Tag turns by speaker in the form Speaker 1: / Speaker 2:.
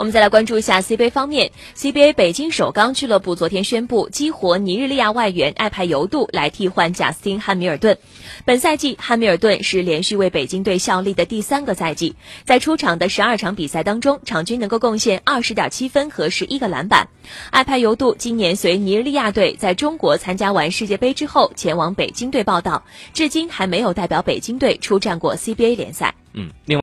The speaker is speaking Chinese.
Speaker 1: 我们再来关注一下 CBA 方面，CBA 北京首钢俱乐部昨天宣布激活尼日利亚外援艾派尤杜来替换贾斯汀·汉密尔顿。本赛季，汉密尔顿是连续为北京队效力的第三个赛季，在出场的十二场比赛当中，场均能够贡献二十点七分和十一个篮板。艾派尤杜今年随尼日利亚队在中国参加完世界杯之后，前往北京队报道，至今还没有代表北京队出战过 CBA 联赛。
Speaker 2: 嗯，另。